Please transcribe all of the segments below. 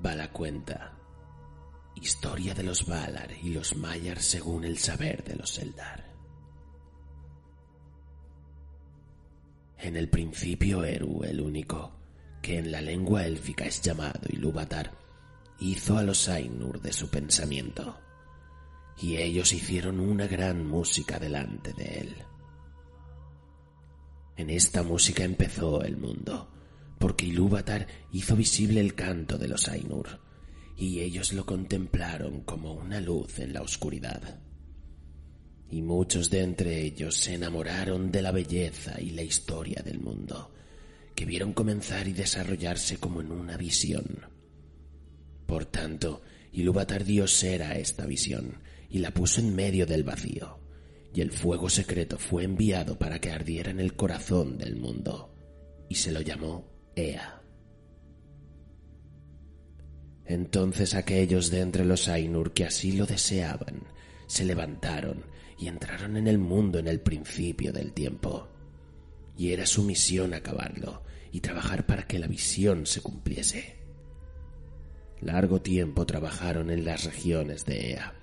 Vala cuenta. Historia de los Valar y los Maiar según el saber de los Eldar. En el principio Eru, el único, que en la lengua élfica es llamado Ilúvatar, hizo a los Ainur de su pensamiento, y ellos hicieron una gran música delante de él. En esta música empezó el mundo, porque Ilúvatar hizo visible el canto de los Ainur, y ellos lo contemplaron como una luz en la oscuridad. Y muchos de entre ellos se enamoraron de la belleza y la historia del mundo, que vieron comenzar y desarrollarse como en una visión. Por tanto, Ilúvatar dio ser a esta visión y la puso en medio del vacío, y el fuego secreto fue enviado para que ardiera en el corazón del mundo, y se lo llamó Ea. Entonces aquellos de entre los Ainur que así lo deseaban se levantaron y entraron en el mundo en el principio del tiempo. Y era su misión acabarlo y trabajar para que la visión se cumpliese. Largo tiempo trabajaron en las regiones de Ea,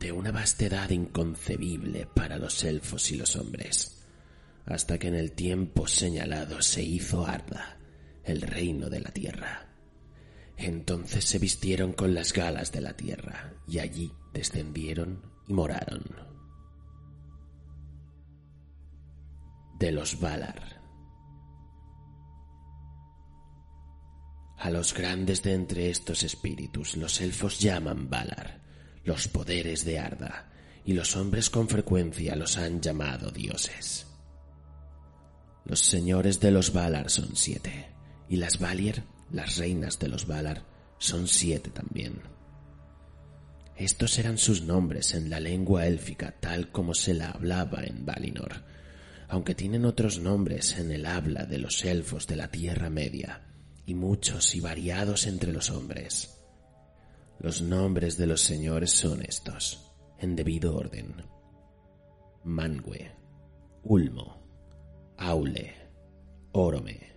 de una vastedad inconcebible para los elfos y los hombres, hasta que en el tiempo señalado se hizo Arda, el reino de la tierra. Entonces se vistieron con las galas de la tierra y allí descendieron y moraron. De los Valar. A los grandes de entre estos espíritus los elfos llaman Valar, los poderes de Arda, y los hombres con frecuencia los han llamado dioses. Los señores de los Valar son siete y las Valier, las reinas de los Valar, son siete también. Estos eran sus nombres en la lengua élfica tal como se la hablaba en Valinor, aunque tienen otros nombres en el habla de los elfos de la Tierra Media, y muchos y variados entre los hombres. Los nombres de los señores son estos, en debido orden. Mangue, Ulmo, Aule, Orome,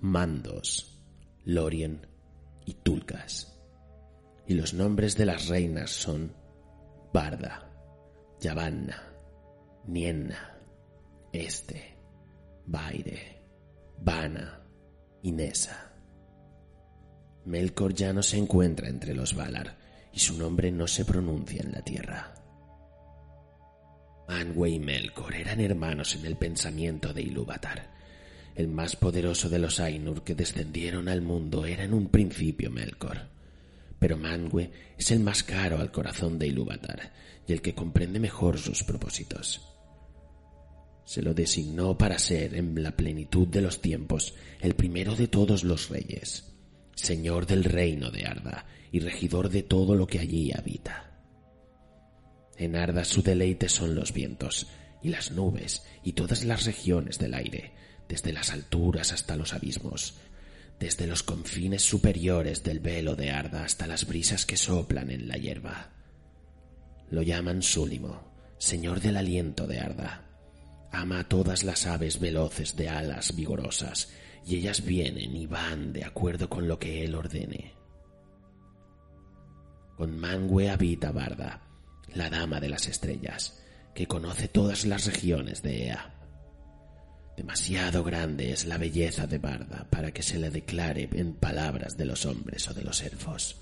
Mandos, Lorien y Tulcas. Y los nombres de las reinas son Barda, Yavanna, Nienna, Este, Baire, Vana y Nesa. Melkor ya no se encuentra entre los Valar y su nombre no se pronuncia en la tierra. Manwë y Melkor eran hermanos en el pensamiento de Ilúvatar el más poderoso de los Ainur que descendieron al mundo era en un principio Melkor. Pero Manwë es el más caro al corazón de Ilúvatar y el que comprende mejor sus propósitos. Se lo designó para ser, en la plenitud de los tiempos, el primero de todos los reyes, señor del reino de Arda y regidor de todo lo que allí habita. En Arda su deleite son los vientos y las nubes y todas las regiones del aire, desde las alturas hasta los abismos, desde los confines superiores del velo de Arda hasta las brisas que soplan en la hierba. Lo llaman Súlimo, señor del aliento de Arda. Ama a todas las aves veloces de alas vigorosas, y ellas vienen y van de acuerdo con lo que él ordene. Con Mangue habita Barda, la dama de las estrellas, que conoce todas las regiones de Ea. Demasiado grande es la belleza de Barda para que se le declare en palabras de los hombres o de los elfos,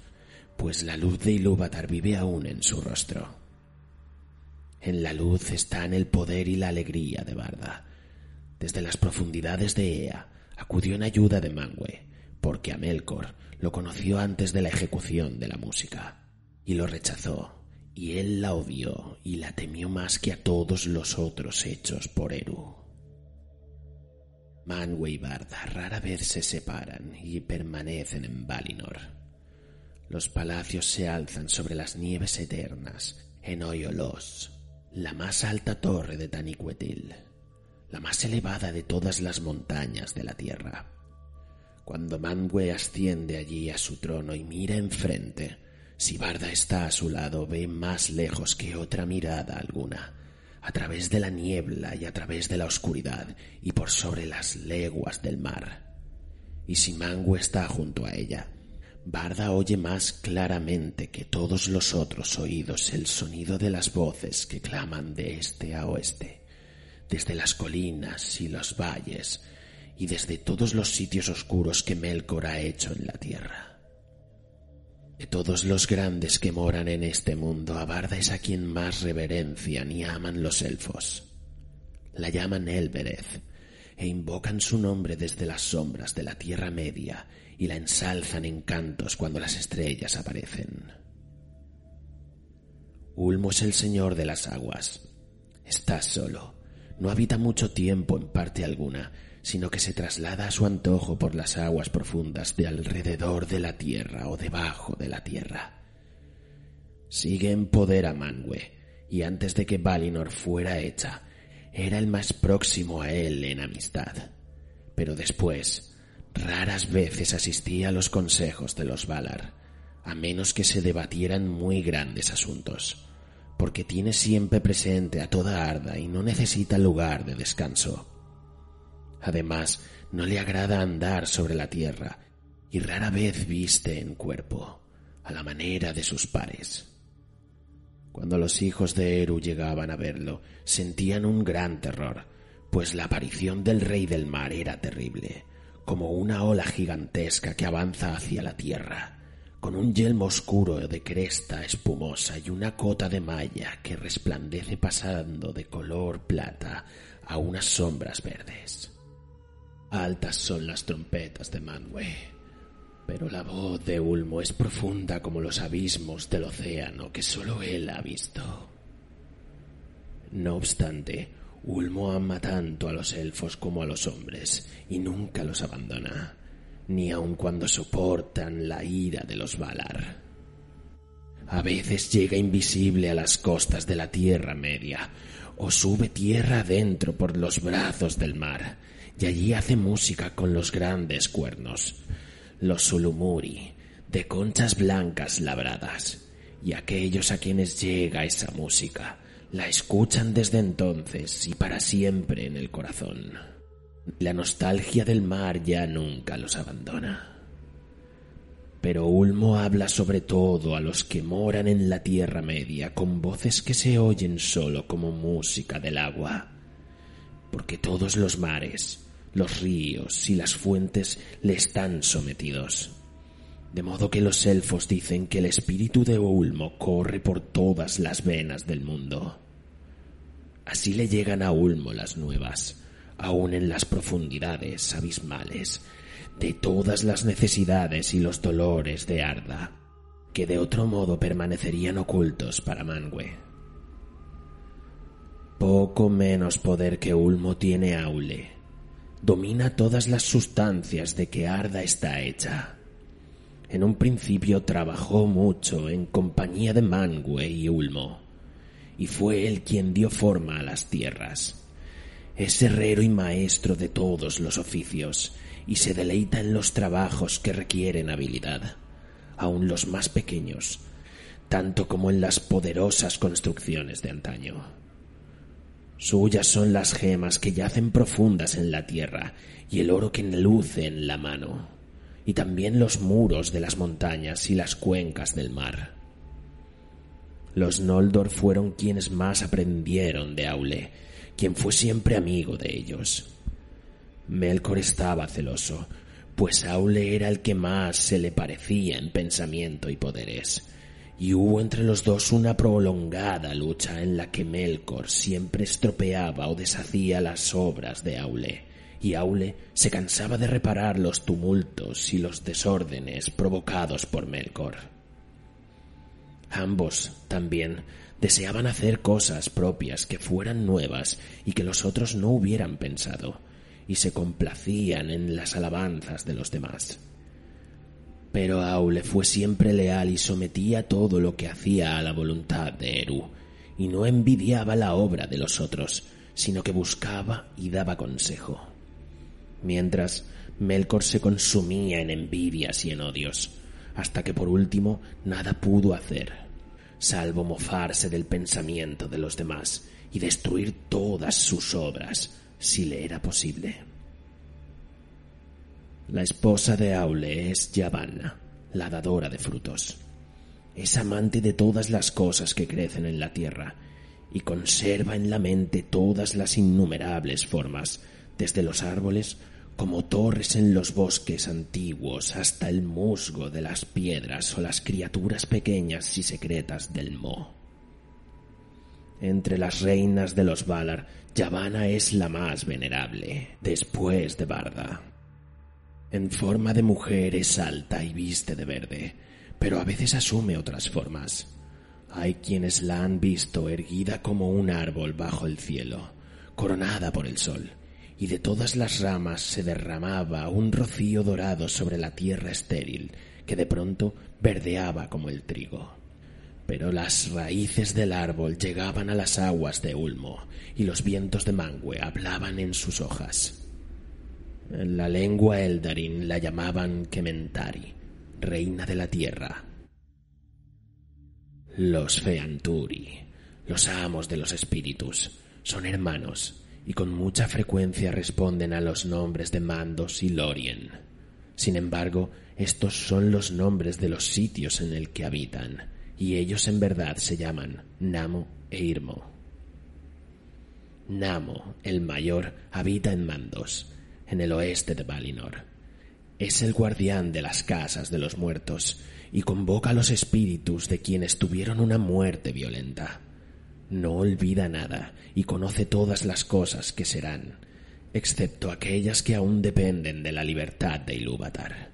pues la luz de Ilúvatar vive aún en su rostro. En la luz están el poder y la alegría de Barda. Desde las profundidades de Ea acudió en ayuda de Manwë, porque Amelkor lo conoció antes de la ejecución de la música, y lo rechazó, y él la odió y la temió más que a todos los otros hechos por Eru. Manwë y Barda rara vez se separan y permanecen en Valinor. Los palacios se alzan sobre las nieves eternas en Oyolos, la más alta torre de Taniquetil, la más elevada de todas las montañas de la tierra. Cuando Manwë asciende allí a su trono y mira enfrente, si Barda está a su lado, ve más lejos que otra mirada alguna a través de la niebla y a través de la oscuridad y por sobre las leguas del mar. Y si Mangu está junto a ella, Barda oye más claramente que todos los otros oídos el sonido de las voces que claman de este a oeste, desde las colinas y los valles, y desde todos los sitios oscuros que Melkor ha hecho en la tierra. De todos los grandes que moran en este mundo, a Barda es a quien más reverencian y aman los elfos. La llaman Elbereth, e invocan su nombre desde las sombras de la Tierra Media y la ensalzan en cantos cuando las estrellas aparecen. Ulmo es el señor de las aguas. Está solo. No habita mucho tiempo en parte alguna, sino que se traslada a su antojo por las aguas profundas de alrededor de la tierra o debajo de la tierra. Sigue en poder a Manwë, y antes de que Valinor fuera hecha, era el más próximo a él en amistad. Pero después, raras veces asistía a los consejos de los Valar, a menos que se debatieran muy grandes asuntos, porque tiene siempre presente a toda Arda y no necesita lugar de descanso. Además, no le agrada andar sobre la tierra y rara vez viste en cuerpo, a la manera de sus pares. Cuando los hijos de Eru llegaban a verlo, sentían un gran terror, pues la aparición del rey del mar era terrible, como una ola gigantesca que avanza hacia la tierra, con un yelmo oscuro de cresta espumosa y una cota de malla que resplandece pasando de color plata a unas sombras verdes. Altas son las trompetas de Manwë, pero la voz de Ulmo es profunda como los abismos del océano que solo él ha visto. No obstante, Ulmo ama tanto a los elfos como a los hombres y nunca los abandona, ni aun cuando soportan la ira de los Valar. A veces llega invisible a las costas de la Tierra Media, o sube tierra adentro por los brazos del mar, y allí hace música con los grandes cuernos, los Sulumuri, de conchas blancas labradas, y aquellos a quienes llega esa música la escuchan desde entonces y para siempre en el corazón. La nostalgia del mar ya nunca los abandona. Pero Ulmo habla sobre todo a los que moran en la Tierra Media con voces que se oyen solo como música del agua, porque todos los mares, los ríos y las fuentes le están sometidos. De modo que los elfos dicen que el espíritu de Ulmo corre por todas las venas del mundo. Así le llegan a Ulmo las nuevas, aun en las profundidades abismales, de todas las necesidades y los dolores de Arda, que de otro modo permanecerían ocultos para Manwë. Poco menos poder que Ulmo tiene Aule, domina todas las sustancias de que Arda está hecha. En un principio trabajó mucho en compañía de Manwë y Ulmo, y fue él quien dio forma a las tierras. Es herrero y maestro de todos los oficios, y se deleita en los trabajos que requieren habilidad, aun los más pequeños, tanto como en las poderosas construcciones de antaño. Suyas son las gemas que yacen profundas en la tierra y el oro que luce en la mano, y también los muros de las montañas y las cuencas del mar. Los Noldor fueron quienes más aprendieron de Aule, quien fue siempre amigo de ellos. Melkor estaba celoso, pues Aule era el que más se le parecía en pensamiento y poderes, y hubo entre los dos una prolongada lucha en la que Melkor siempre estropeaba o deshacía las obras de Aule, y Aule se cansaba de reparar los tumultos y los desórdenes provocados por Melkor. Ambos también deseaban hacer cosas propias que fueran nuevas y que los otros no hubieran pensado, y se complacían en las alabanzas de los demás. Pero Aule fue siempre leal y sometía todo lo que hacía a la voluntad de Eru, y no envidiaba la obra de los otros, sino que buscaba y daba consejo. Mientras, Melkor se consumía en envidias y en odios, hasta que por último nada pudo hacer, salvo mofarse del pensamiento de los demás y destruir todas sus obras, si le era posible. La esposa de Aule es Yavanna, la dadora de frutos. Es amante de todas las cosas que crecen en la tierra y conserva en la mente todas las innumerables formas, desde los árboles como torres en los bosques antiguos hasta el musgo de las piedras o las criaturas pequeñas y secretas del Mo. Entre las reinas de los Valar, Yavanna es la más venerable, después de Barda. En forma de mujer es alta y viste de verde, pero a veces asume otras formas. Hay quienes la han visto erguida como un árbol bajo el cielo, coronada por el sol, y de todas las ramas se derramaba un rocío dorado sobre la tierra estéril, que de pronto verdeaba como el trigo. Pero las raíces del árbol llegaban a las aguas de Ulmo, y los vientos de Mangue hablaban en sus hojas. En la lengua Eldarin la llamaban Kementari, reina de la tierra. Los Feanturi, los amos de los espíritus, son hermanos y con mucha frecuencia responden a los nombres de Mandos y Lorien. Sin embargo, estos son los nombres de los sitios en el que habitan, y ellos en verdad se llaman Namo e Irmo. Namo, el mayor, habita en Mandos, en el oeste de Valinor. Es el guardián de las casas de los muertos y convoca a los espíritus de quienes tuvieron una muerte violenta. No olvida nada y conoce todas las cosas que serán, excepto aquellas que aún dependen de la libertad de Ilúvatar.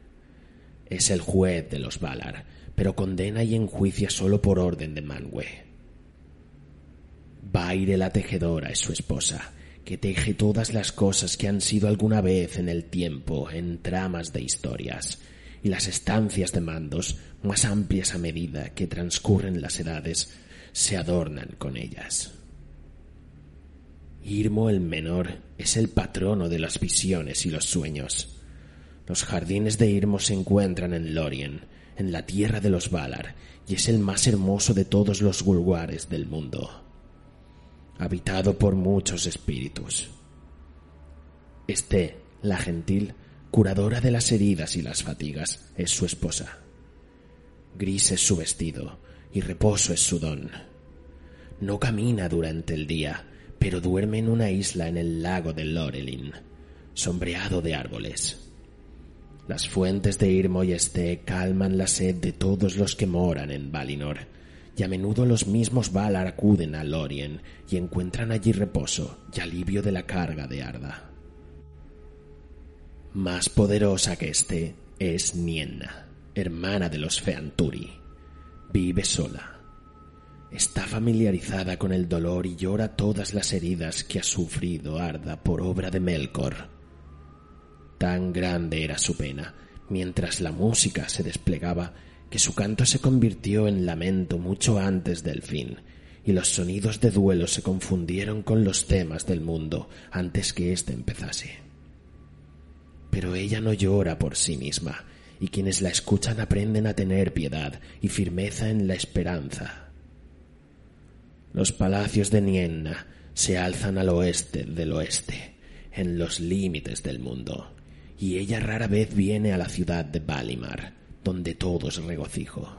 Es el juez de los Valar, pero condena y enjuicia solo por orden de Manwë. Baire la tejedora es su esposa, que teje todas las cosas que han sido alguna vez en el tiempo en tramas de historias, y las estancias de mandos, más amplias a medida que transcurren las edades, se adornan con ellas. Irmo el menor es el patrono de las visiones y los sueños. Los jardines de Irmo se encuentran en Lorien, en la tierra de los Valar, y es el más hermoso de todos los gulguares del mundo habitado por muchos espíritus. Este, la gentil, curadora de las heridas y las fatigas, es su esposa. Gris es su vestido y reposo es su don. No camina durante el día, pero duerme en una isla en el lago de Lorelin, sombreado de árboles. Las fuentes de Irmo y Este calman la sed de todos los que moran en Valinor y a menudo los mismos Valar acuden a Lorien y encuentran allí reposo y alivio de la carga de Arda. Más poderosa que éste es Nienna, hermana de los Feanturi. Vive sola. Está familiarizada con el dolor y llora todas las heridas que ha sufrido Arda por obra de Melkor. Tan grande era su pena, mientras la música se desplegaba que su canto se convirtió en lamento mucho antes del fin, y los sonidos de duelo se confundieron con los temas del mundo antes que éste empezase. Pero ella no llora por sí misma, y quienes la escuchan aprenden a tener piedad y firmeza en la esperanza. Los palacios de Nienna se alzan al oeste del oeste, en los límites del mundo, y ella rara vez viene a la ciudad de Valimar, donde todo es regocijo.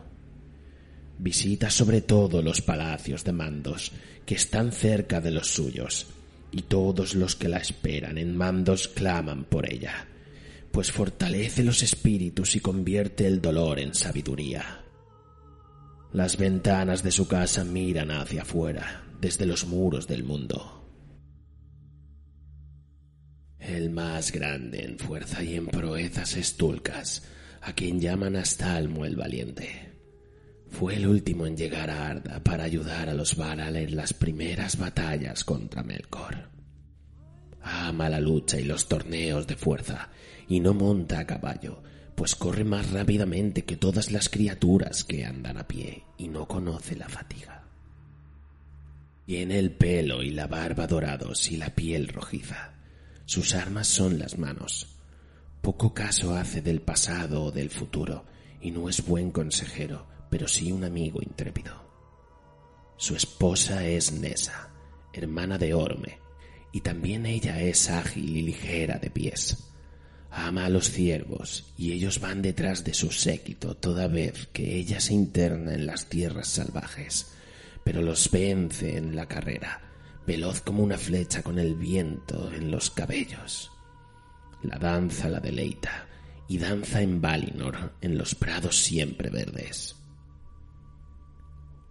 Visita sobre todo los palacios de mandos, que están cerca de los suyos, y todos los que la esperan en mandos claman por ella, pues fortalece los espíritus y convierte el dolor en sabiduría. Las ventanas de su casa miran hacia afuera, desde los muros del mundo. El más grande en fuerza y en proezas es Tulcas, a quien llaman Astalmo el Valiente. Fue el último en llegar a Arda para ayudar a los Varal en las primeras batallas contra Melkor. Ama la lucha y los torneos de fuerza, y no monta a caballo, pues corre más rápidamente que todas las criaturas que andan a pie y no conoce la fatiga. Tiene el pelo y la barba dorados y la piel rojiza. Sus armas son las manos, poco caso hace del pasado o del futuro, y no es buen consejero, pero sí un amigo intrépido. Su esposa es Nessa, hermana de Orme, y también ella es ágil y ligera de pies. Ama a los ciervos y ellos van detrás de su séquito toda vez que ella se interna en las tierras salvajes, pero los vence en la carrera, veloz como una flecha con el viento en los cabellos. La danza la deleita y danza en Valinor en los prados siempre verdes.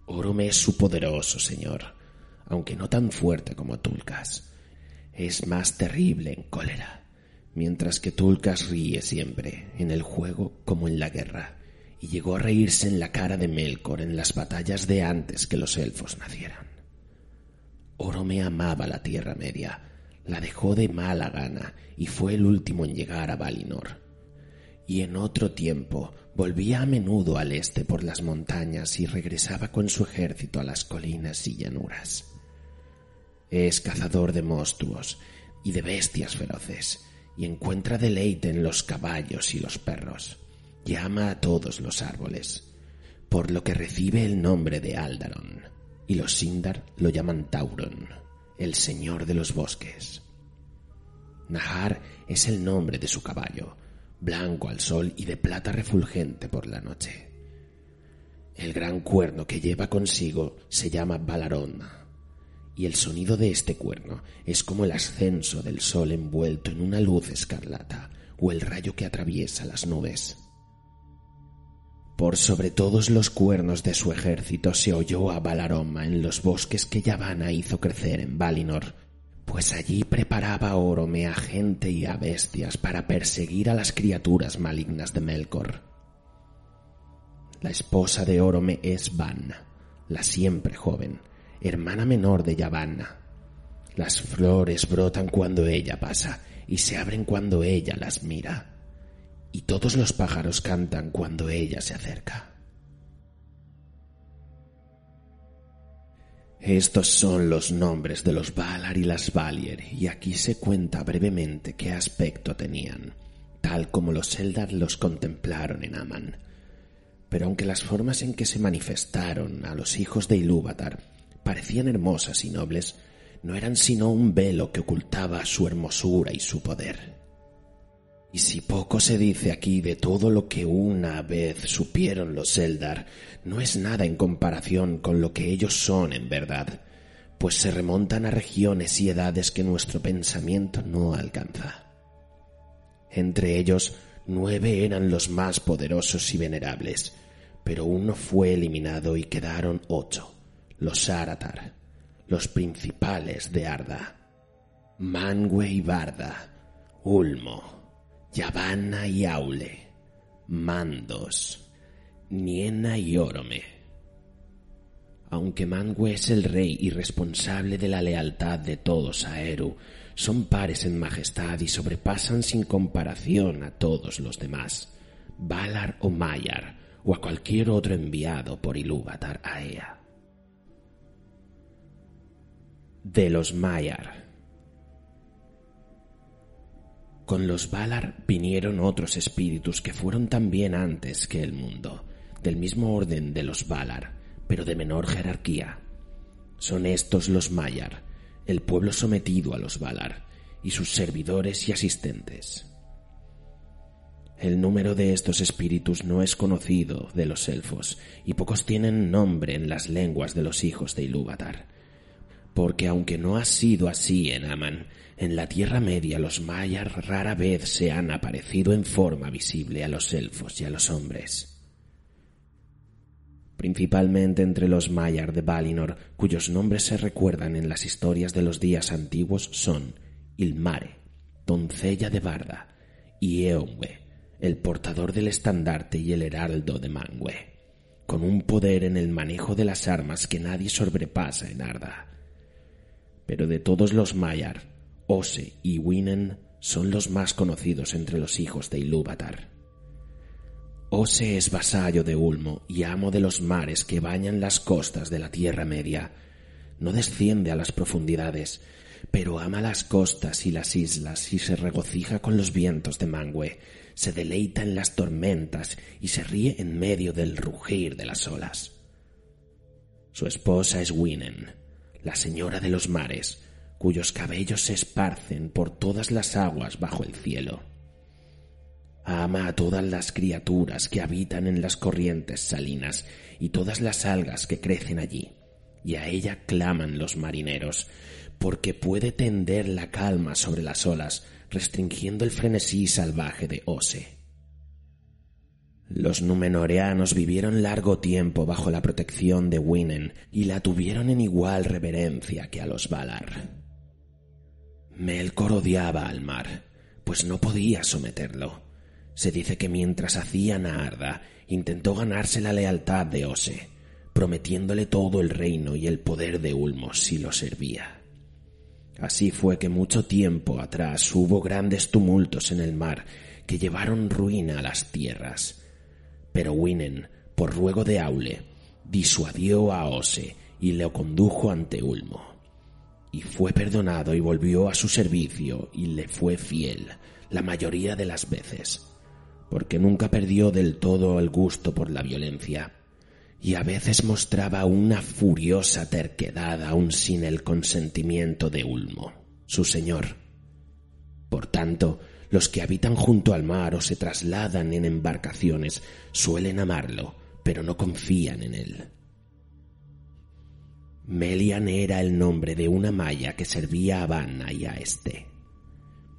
Orome es su poderoso señor, aunque no tan fuerte como Tulkas. Es más terrible en cólera, mientras que Tulkas ríe siempre, en el juego como en la guerra, y llegó a reírse en la cara de Melkor en las batallas de antes que los elfos nacieran. Orome amaba la Tierra Media, la dejó de mala gana y fue el último en llegar a Valinor. Y en otro tiempo volvía a menudo al este por las montañas y regresaba con su ejército a las colinas y llanuras. Es cazador de monstruos y de bestias feroces, y encuentra deleite en los caballos y los perros, y ama a todos los árboles, por lo que recibe el nombre de Aldaron, y los Sindar lo llaman Tauron, el señor de los bosques. Nahar es el nombre de su caballo, blanco al sol y de plata refulgente por la noche. El gran cuerno que lleva consigo se llama Balarón, y el sonido de este cuerno es como el ascenso del sol envuelto en una luz escarlata o el rayo que atraviesa las nubes. Por sobre todos los cuernos de su ejército se oyó a Balaroma en los bosques que Yavanna hizo crecer en Valinor, pues allí preparaba Orome a gente y a bestias para perseguir a las criaturas malignas de Melkor. La esposa de Orome es Van, la siempre joven, hermana menor de Yavanna. Las flores brotan cuando ella pasa y se abren cuando ella las mira, y todos los pájaros cantan cuando ella se acerca. Estos son los nombres de los Valar y las Valier, y aquí se cuenta brevemente qué aspecto tenían, tal como los Eldar los contemplaron en Aman. Pero aunque las formas en que se manifestaron a los hijos de Ilúvatar parecían hermosas y nobles, no eran sino un velo que ocultaba su hermosura y su poder. Y si poco se dice aquí de todo lo que una vez supieron los Eldar, no es nada en comparación con lo que ellos son en verdad, pues se remontan a regiones y edades que nuestro pensamiento no alcanza. Entre ellos, nueve eran los más poderosos y venerables, pero uno fue eliminado y quedaron ocho, los Aratar, los principales de Arda, Mangue y Barda, Ulmo, Yavanna y Aule, Mandos, Niena y Orome. Aunque Mangue es el rey y responsable de la lealtad de todos a Eru, son pares en majestad y sobrepasan sin comparación a todos los demás, Valar o Mayar, o a cualquier otro enviado por Ilúvatar a Ea. De los Maiar con los Valar vinieron otros espíritus que fueron también antes que el mundo, del mismo orden de los Valar, pero de menor jerarquía. Son estos los Maiar, el pueblo sometido a los Valar, y sus servidores y asistentes. El número de estos espíritus no es conocido de los elfos, y pocos tienen nombre en las lenguas de los hijos de Ilúvatar, porque aunque no ha sido así en Aman, en la Tierra Media los mayas rara vez se han aparecido en forma visible a los elfos y a los hombres. Principalmente entre los mayar de Valinor, cuyos nombres se recuerdan en las historias de los días antiguos, son Ilmare, doncella de Barda, y Eonwe, el portador del estandarte y el heraldo de Mangue, con un poder en el manejo de las armas que nadie sobrepasa en Arda. Pero de todos los Maiar, Ose y Winen son los más conocidos entre los hijos de Ilúvatar. Ose es vasallo de Ulmo y amo de los mares que bañan las costas de la Tierra Media. No desciende a las profundidades, pero ama las costas y las islas y se regocija con los vientos de Mangue, se deleita en las tormentas y se ríe en medio del rugir de las olas. Su esposa es Winen, la señora de los mares, cuyos cabellos se esparcen por todas las aguas bajo el cielo. Ama a todas las criaturas que habitan en las corrientes salinas y todas las algas que crecen allí, y a ella claman los marineros, porque puede tender la calma sobre las olas, restringiendo el frenesí salvaje de Ose. Los numenoreanos vivieron largo tiempo bajo la protección de Winen y la tuvieron en igual reverencia que a los Valar. Melkor odiaba al mar, pues no podía someterlo. Se dice que mientras hacían a Arda, intentó ganarse la lealtad de Ose, prometiéndole todo el reino y el poder de Ulmos si lo servía. Así fue que mucho tiempo atrás hubo grandes tumultos en el mar que llevaron ruina a las tierras, pero Winen, por ruego de Aule, disuadió a Ose y le condujo ante Ulmo. Y fue perdonado y volvió a su servicio y le fue fiel la mayoría de las veces, porque nunca perdió del todo el gusto por la violencia, y a veces mostraba una furiosa terquedad aun sin el consentimiento de Ulmo, su señor. Por tanto, los que habitan junto al mar o se trasladan en embarcaciones suelen amarlo, pero no confían en él. Melian era el nombre de una maya que servía a Vanna y a este.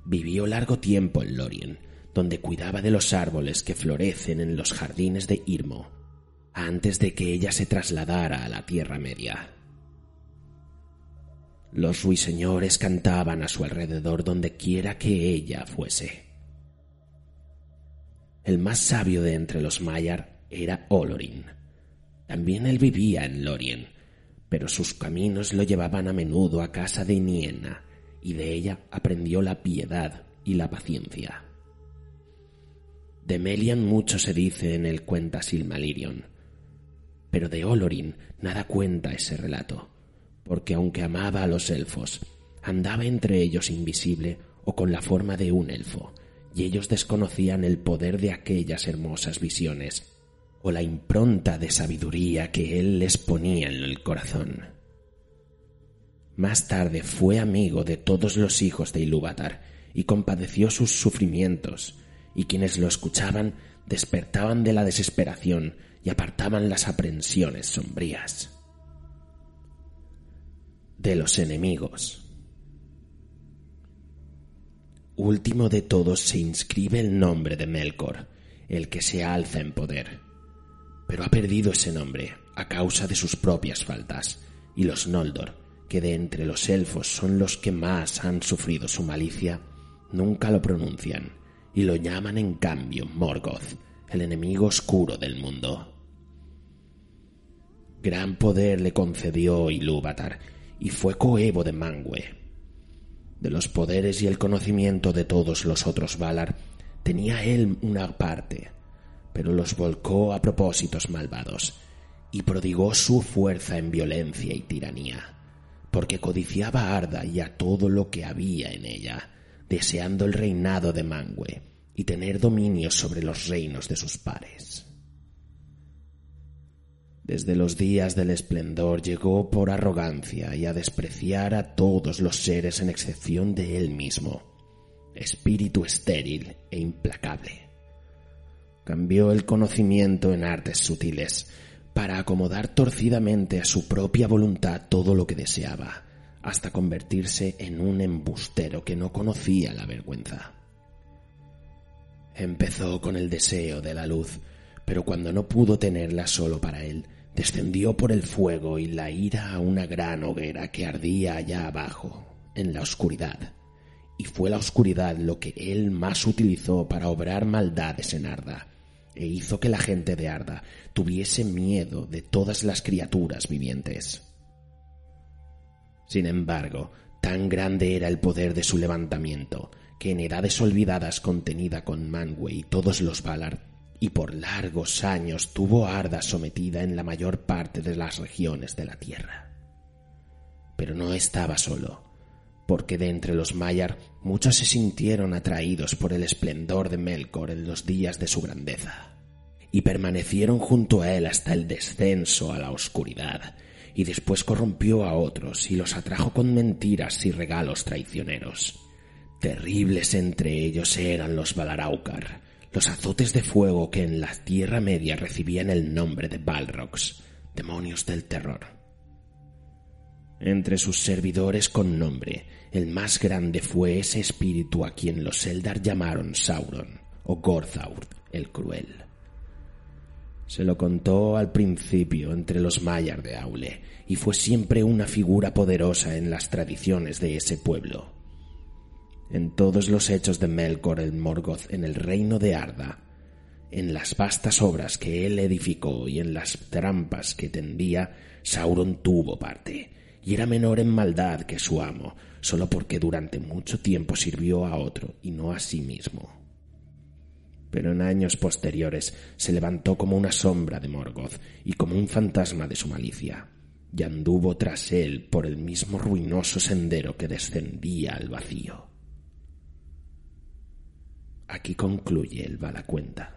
Vivió largo tiempo en Lorien, donde cuidaba de los árboles que florecen en los jardines de Irmo, antes de que ella se trasladara a la Tierra Media. Los ruiseñores cantaban a su alrededor donde quiera que ella fuese. El más sabio de entre los Maiar era Olorin. También él vivía en Lorien, pero sus caminos lo llevaban a menudo a casa de Niena, y de ella aprendió la piedad y la paciencia. De Melian mucho se dice en el cuenta Silmarillion, pero de Olorin nada cuenta ese relato porque aunque amaba a los elfos, andaba entre ellos invisible o con la forma de un elfo, y ellos desconocían el poder de aquellas hermosas visiones o la impronta de sabiduría que él les ponía en el corazón. Más tarde fue amigo de todos los hijos de Ilúvatar y compadeció sus sufrimientos, y quienes lo escuchaban despertaban de la desesperación y apartaban las aprensiones sombrías de los enemigos. Último de todos se inscribe el nombre de Melkor, el que se alza en poder, pero ha perdido ese nombre a causa de sus propias faltas, y los Noldor, que de entre los elfos son los que más han sufrido su malicia, nunca lo pronuncian, y lo llaman en cambio Morgoth, el enemigo oscuro del mundo. Gran poder le concedió Ilúvatar, y fue coevo de Mangue. De los poderes y el conocimiento de todos los otros Valar tenía él una parte, pero los volcó a propósitos malvados y prodigó su fuerza en violencia y tiranía, porque codiciaba a Arda y a todo lo que había en ella, deseando el reinado de Mangue y tener dominio sobre los reinos de sus pares. Desde los días del esplendor llegó por arrogancia y a despreciar a todos los seres en excepción de él mismo, espíritu estéril e implacable. Cambió el conocimiento en artes sutiles para acomodar torcidamente a su propia voluntad todo lo que deseaba, hasta convertirse en un embustero que no conocía la vergüenza. Empezó con el deseo de la luz, pero cuando no pudo tenerla solo para él, descendió por el fuego y la ira a una gran hoguera que ardía allá abajo, en la oscuridad, y fue la oscuridad lo que él más utilizó para obrar maldades en Arda, e hizo que la gente de Arda tuviese miedo de todas las criaturas vivientes. Sin embargo, tan grande era el poder de su levantamiento, que en edades olvidadas contenida con Manwë y todos los Valar y por largos años tuvo Arda sometida en la mayor parte de las regiones de la tierra. Pero no estaba solo, porque de entre los Maiar muchos se sintieron atraídos por el esplendor de Melkor en los días de su grandeza, y permanecieron junto a él hasta el descenso a la oscuridad, y después corrompió a otros y los atrajo con mentiras y regalos traicioneros. Terribles entre ellos eran los Valaraukar, los azotes de fuego que en la Tierra Media recibían el nombre de Balrogs, demonios del terror. Entre sus servidores con nombre, el más grande fue ese espíritu a quien los Eldar llamaron Sauron o Gorthaur el Cruel. Se lo contó al principio entre los Mayar de Aule y fue siempre una figura poderosa en las tradiciones de ese pueblo. En todos los hechos de Melkor el Morgoth en el reino de Arda, en las vastas obras que él edificó y en las trampas que tendía, Sauron tuvo parte, y era menor en maldad que su amo, solo porque durante mucho tiempo sirvió a otro y no a sí mismo pero en años posteriores se levantó como una sombra de Morgoth y como un fantasma de su malicia, y anduvo tras él por el mismo ruinoso sendero que descendía al vacío. Aquí concluye el Balacuenta.